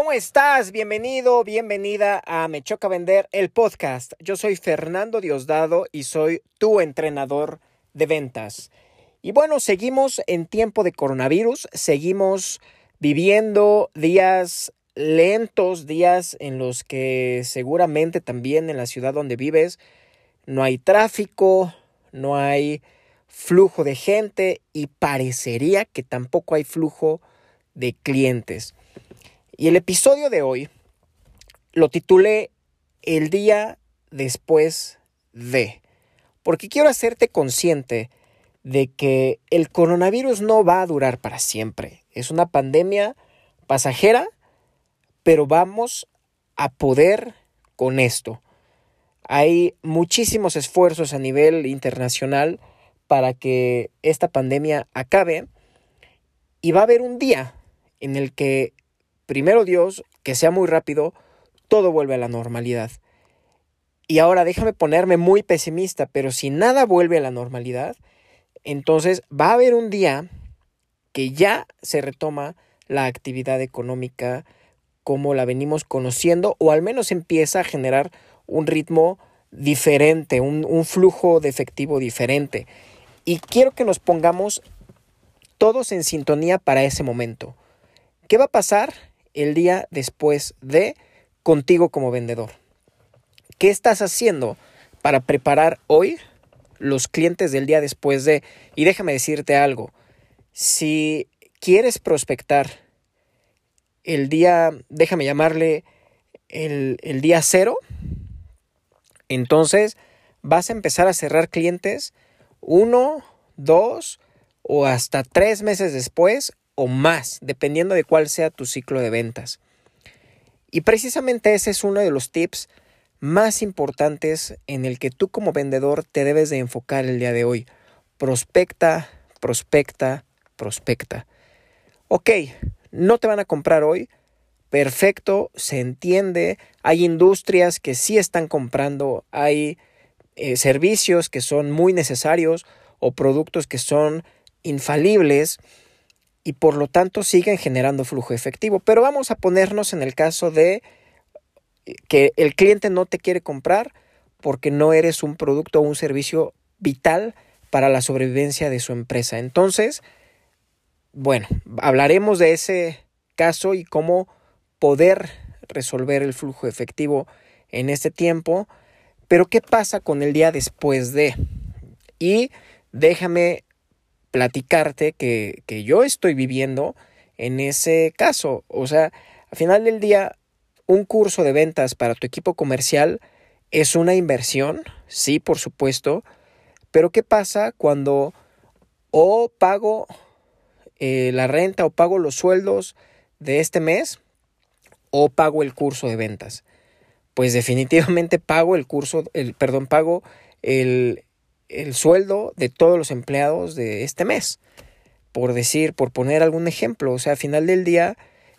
¿Cómo estás? Bienvenido, bienvenida a Me Choca Vender, el podcast. Yo soy Fernando Diosdado y soy tu entrenador de ventas. Y bueno, seguimos en tiempo de coronavirus, seguimos viviendo días lentos, días en los que seguramente también en la ciudad donde vives no hay tráfico, no hay flujo de gente y parecería que tampoco hay flujo de clientes. Y el episodio de hoy lo titulé El día después de, porque quiero hacerte consciente de que el coronavirus no va a durar para siempre. Es una pandemia pasajera, pero vamos a poder con esto. Hay muchísimos esfuerzos a nivel internacional para que esta pandemia acabe y va a haber un día en el que primero Dios, que sea muy rápido, todo vuelve a la normalidad. Y ahora déjame ponerme muy pesimista, pero si nada vuelve a la normalidad, entonces va a haber un día que ya se retoma la actividad económica como la venimos conociendo, o al menos empieza a generar un ritmo diferente, un, flujo de efectivo diferente. Y quiero que nos pongamos todos en sintonía para ese momento. ¿Qué va a pasar el día después de contigo como vendedor. ¿Qué estás haciendo para preparar hoy los clientes del día después de? Y déjame decirte algo, si quieres prospectar el día, déjame llamarle el, el día cero, entonces vas a empezar a cerrar clientes uno, dos o hasta tres meses después o más, dependiendo de cuál sea tu ciclo de ventas. Y precisamente ese es uno de los tips más importantes en el que tú como vendedor te debes de enfocar el día de hoy. Prospecta, prospecta, prospecta. Ok, no te van a comprar hoy. Perfecto, se entiende. Hay industrias que sí están comprando, hay eh, servicios que son muy necesarios o productos que son infalibles y por lo tanto siguen generando flujo efectivo. Pero vamos a ponernos en el caso de que el cliente no te quiere comprar porque no eres un producto o un servicio vital para la sobrevivencia de su empresa. Entonces, bueno, hablaremos de ese caso y cómo poder resolver el flujo efectivo en este tiempo. Pero ¿qué pasa con el día después de? Y déjame platicarte que, que yo estoy viviendo en ese caso. O sea, al final del día, un curso de ventas para tu equipo comercial es una inversión, sí, por supuesto, pero ¿qué pasa cuando o pago eh, la renta o pago los sueldos de este mes o pago el curso de ventas? Pues definitivamente pago el curso, el, perdón, pago el, el sueldo de todos los empleados de este mes. Por decir, por poner algún ejemplo, o sea, al final del día,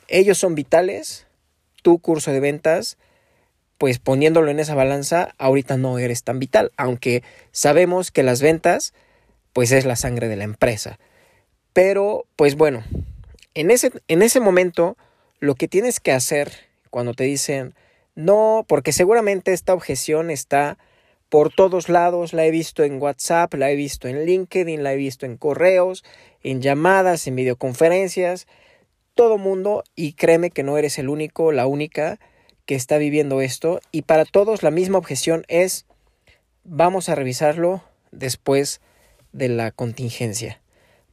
ellos son vitales, tu curso de ventas, pues poniéndolo en esa balanza, ahorita no eres tan vital, aunque sabemos que las ventas, pues es la sangre de la empresa. Pero, pues bueno, en ese, en ese momento, lo que tienes que hacer cuando te dicen, no, porque seguramente esta objeción está por todos lados, la he visto en WhatsApp, la he visto en LinkedIn, la he visto en correos, en llamadas, en videoconferencias, todo mundo, y créeme que no eres el único, la única que está viviendo esto, y para todos la misma objeción es, vamos a revisarlo después de la contingencia.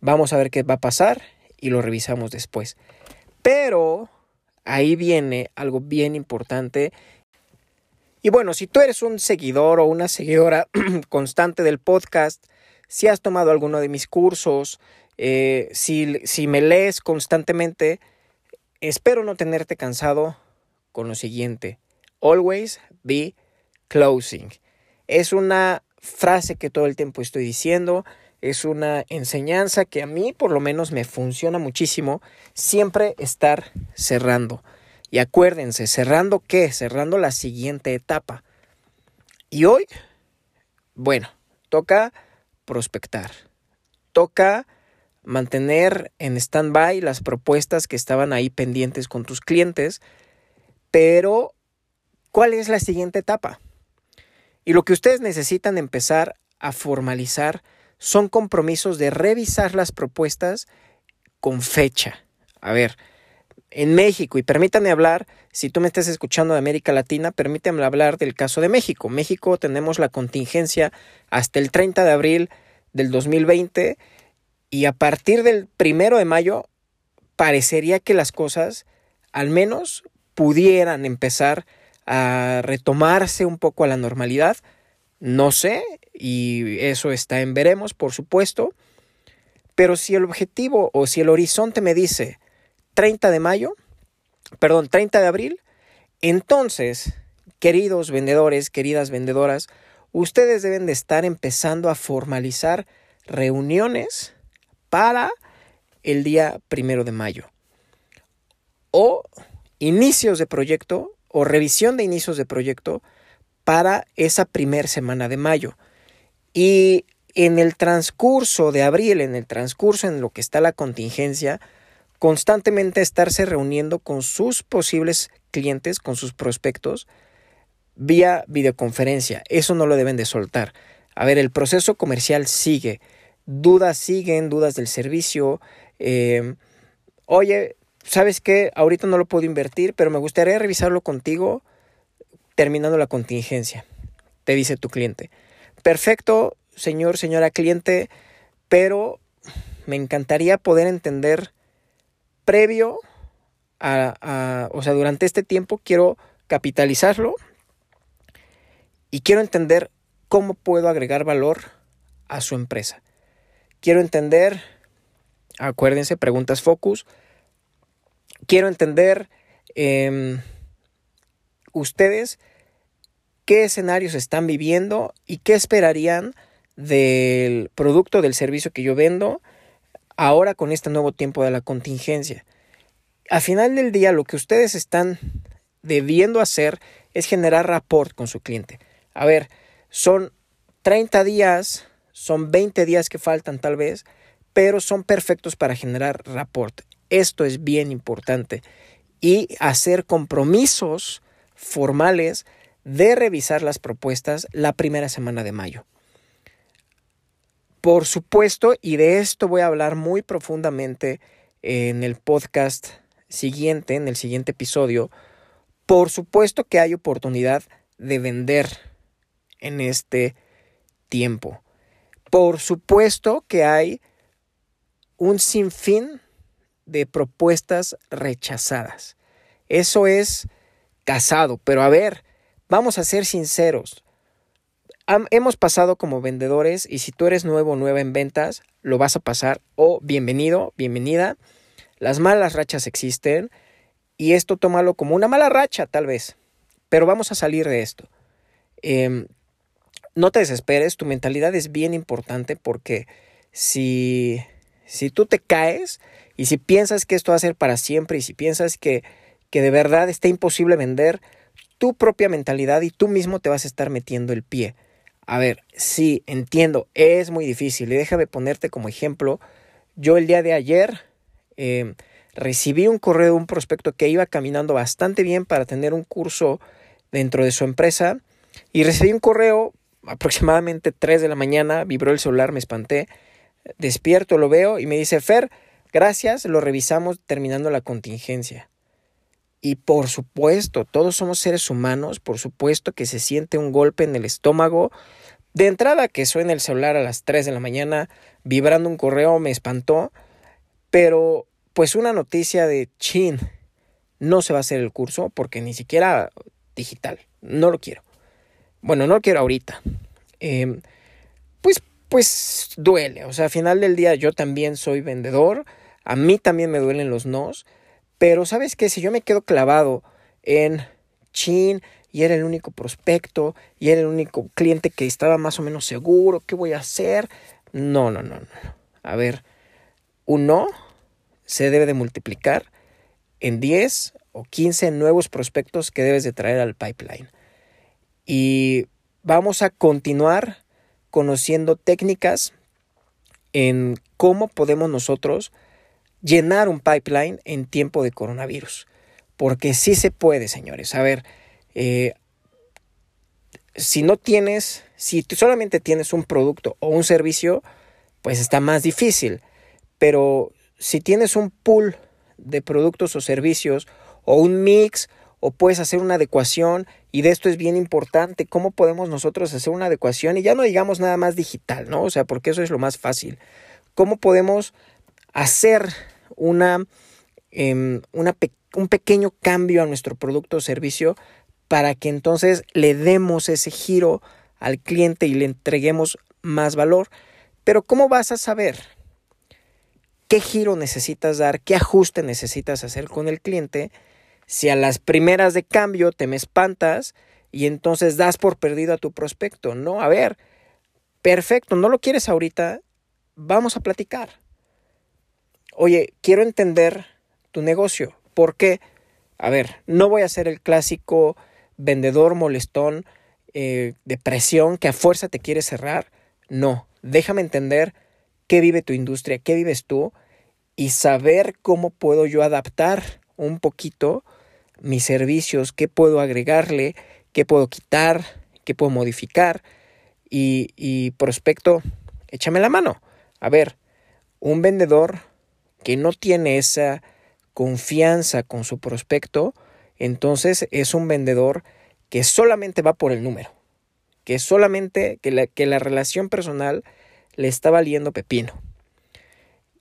Vamos a ver qué va a pasar y lo revisamos después. Pero ahí viene algo bien importante y bueno, si tú eres un seguidor o una seguidora constante del podcast, si has tomado alguno de mis cursos, eh, si, si me lees constantemente, espero no tenerte cansado con lo siguiente. Always be closing. Es una frase que todo el tiempo estoy diciendo, es una enseñanza que a mí por lo menos me funciona muchísimo, siempre estar cerrando. Y acuérdense, cerrando qué? Cerrando la siguiente etapa. Y hoy, bueno, toca prospectar. Toca mantener en stand-by las propuestas que estaban ahí pendientes con tus clientes, pero ¿cuál es la siguiente etapa? Y lo que ustedes necesitan empezar a formalizar son compromisos de revisar las propuestas con fecha. A ver, en México, y permítanme hablar, si tú me estás escuchando de América Latina, permítame hablar del caso de México. México tenemos la contingencia hasta el 30 de abril del 2020 y a partir del primero de mayo parecería que las cosas al menos pudieran empezar a retomarse un poco a la normalidad. No sé, y eso está en veremos, por supuesto. Pero si el objetivo o si el horizonte me dice 30 de mayo, perdón, 30 de abril, entonces, queridos vendedores, queridas vendedoras, ustedes deben de estar empezando a formalizar reuniones para el día primero de mayo. O inicios de proyecto o revisión de inicios de proyecto para esa primera semana de mayo. Y en el transcurso de abril, en el transcurso en lo que está la contingencia, constantemente estarse reuniendo con sus posibles clientes, con sus prospectos, vía videoconferencia. Eso no lo deben de soltar. A ver, el proceso comercial sigue. Dudas siguen, dudas del servicio. Eh, oye, ¿sabes qué? Ahorita no lo puedo invertir, pero me gustaría revisarlo contigo terminando la contingencia. Te dice tu cliente. Perfecto, señor, señora cliente, pero me encantaría poder entender previo a, o sea, durante este tiempo quiero capitalizarlo y quiero entender cómo puedo agregar valor a su empresa. Quiero entender, acuérdense, preguntas focus. Quiero entender em, ustedes qué escenarios están viviendo y qué esperarían del producto, del servicio que yo vendo ahora con este nuevo tiempo de la contingencia. Al final del día lo que ustedes están debiendo hacer es generar rapport con su cliente. A ver, son 30 días, son 20 días que faltan tal vez, pero son perfectos para generar rapport. Esto es bien importante. Y hacer compromisos formales de revisar las propuestas la primera semana de mayo. Por supuesto, y de esto voy a hablar muy profundamente en el podcast siguiente, en el siguiente episodio, por supuesto que hay oportunidad de vender en este tiempo. Por supuesto que hay un sinfín de propuestas rechazadas. Eso es casado, pero a ver, vamos a ser sinceros. Hemos pasado como vendedores y si tú eres nuevo o nueva en ventas, lo vas a pasar o bienvenido, bienvenida. Las malas rachas existen y esto tómalo como una mala racha tal vez, pero vamos a salir de esto. Eh, no te desesperes, tu mentalidad es bien importante porque si, si tú te caes y si piensas que esto va a ser para siempre y si piensas que, que de verdad está imposible vender, tu propia mentalidad y tú mismo te vas a estar metiendo el pie. A ver, sí, entiendo, es muy difícil y déjame ponerte como ejemplo. Yo el día de ayer eh, recibí un correo de un prospecto que iba caminando bastante bien para tener un curso dentro de su empresa y recibí un correo aproximadamente 3 de la mañana, vibró el celular, me espanté, despierto, lo veo y me dice, Fer, gracias, lo revisamos terminando la contingencia. Y por supuesto, todos somos seres humanos, por supuesto que se siente un golpe en el estómago. De entrada que suena el celular a las 3 de la mañana, vibrando un correo, me espantó, pero pues una noticia de chin, no se va a hacer el curso porque ni siquiera digital, no lo quiero. Bueno, no lo quiero ahorita. Em, pues, pues duele. O sea, al final del día yo también soy vendedor. A mí también me duelen los nos. Pero sabes qué, si yo me quedo clavado en chin y era el único prospecto y era el único cliente que estaba más o menos seguro, ¿qué voy a hacer? No, no, no, no. A ver, un no se debe de multiplicar en 10 o 15 nuevos prospectos que debes de traer al pipeline y vamos a continuar conociendo técnicas en cómo podemos nosotros llenar un pipeline en tiempo de coronavirus. Porque sí se puede, señores. A ver, eh, si no tienes, si solamente tienes un producto o un servicio, pues está más difícil. Pero si tienes un pool de productos o servicios o un mix o puedes hacer una adecuación y de esto es bien importante, cómo podemos nosotros hacer una adecuación y ya no digamos nada más digital, ¿no? O sea, porque eso es lo más fácil. ¿Cómo podemos hacer una, em, un pequeño cambio a nuestro producto o servicio para que entonces le demos ese giro al cliente y le entreguemos más valor? Pero ¿cómo vas a saber qué giro necesitas dar, qué ajuste necesitas hacer con el cliente? Si a las primeras de cambio te me espantas y entonces das por perdido a tu prospecto, no, a ver, perfecto, no lo quieres ahorita, vamos a platicar. Oye, quiero entender tu negocio. ¿Por qué? A ver, no voy a ser el clásico vendedor molestón eh, de presión que a fuerza te quiere cerrar. No, déjame entender qué vive tu industria, qué vives tú y saber cómo puedo yo adaptar un poquito mis servicios, qué puedo agregarle, qué puedo quitar, qué puedo modificar y, y prospecto, échame la mano. A ver, un vendedor que no tiene esa confianza con su prospecto, entonces es un vendedor que solamente va por el número, que solamente, que la, que la relación personal le está valiendo pepino.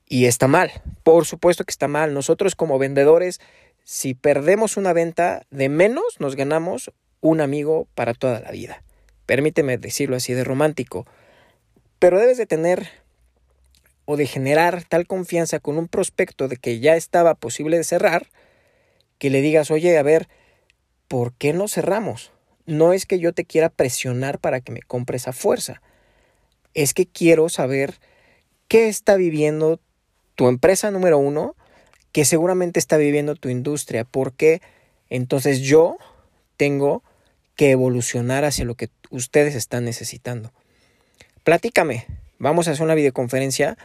Y está mal, por supuesto que está mal. Nosotros como vendedores si perdemos una venta de menos, nos ganamos un amigo para toda la vida. Permíteme decirlo así de romántico. Pero debes de tener o de generar tal confianza con un prospecto de que ya estaba posible de cerrar, que le digas, oye, a ver, ¿por qué no cerramos? No es que yo te quiera presionar para que me compres a fuerza. Es que quiero saber qué está viviendo tu empresa número uno que seguramente está viviendo tu industria, porque entonces yo tengo que evolucionar hacia lo que ustedes están necesitando. Platícame, vamos a hacer una videoconferencia,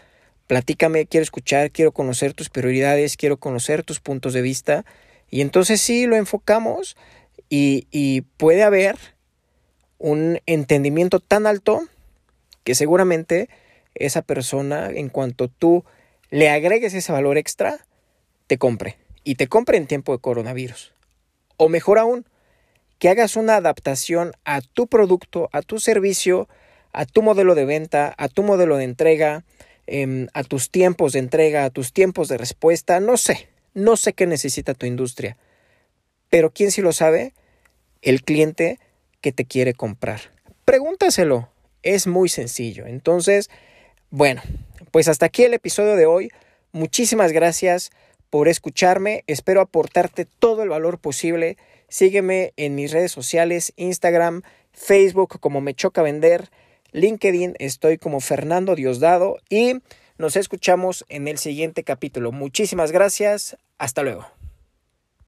platícame, quiero escuchar, quiero conocer tus prioridades, quiero conocer tus puntos de vista, y entonces sí lo enfocamos y, y puede haber un entendimiento tan alto que seguramente esa persona, en cuanto tú le agregues ese valor extra, te compre y te compre en tiempo de coronavirus. O mejor aún, que hagas una adaptación a tu producto, a tu servicio, a tu modelo de venta, a tu modelo de entrega, em, a tus tiempos de entrega, a tus tiempos de respuesta, no sé, no sé qué necesita tu industria. Pero ¿quién sí lo sabe? El cliente que te quiere comprar. Pregúntaselo, es muy sencillo. Entonces, bueno, pues hasta aquí el episodio de hoy. Muchísimas gracias por escucharme. Espero aportarte todo el valor posible. Sígueme en mis redes sociales, Instagram, Facebook como Me Choca Vender, LinkedIn estoy como Fernando Diosdado y nos escuchamos en el siguiente capítulo. Muchísimas gracias. Hasta luego.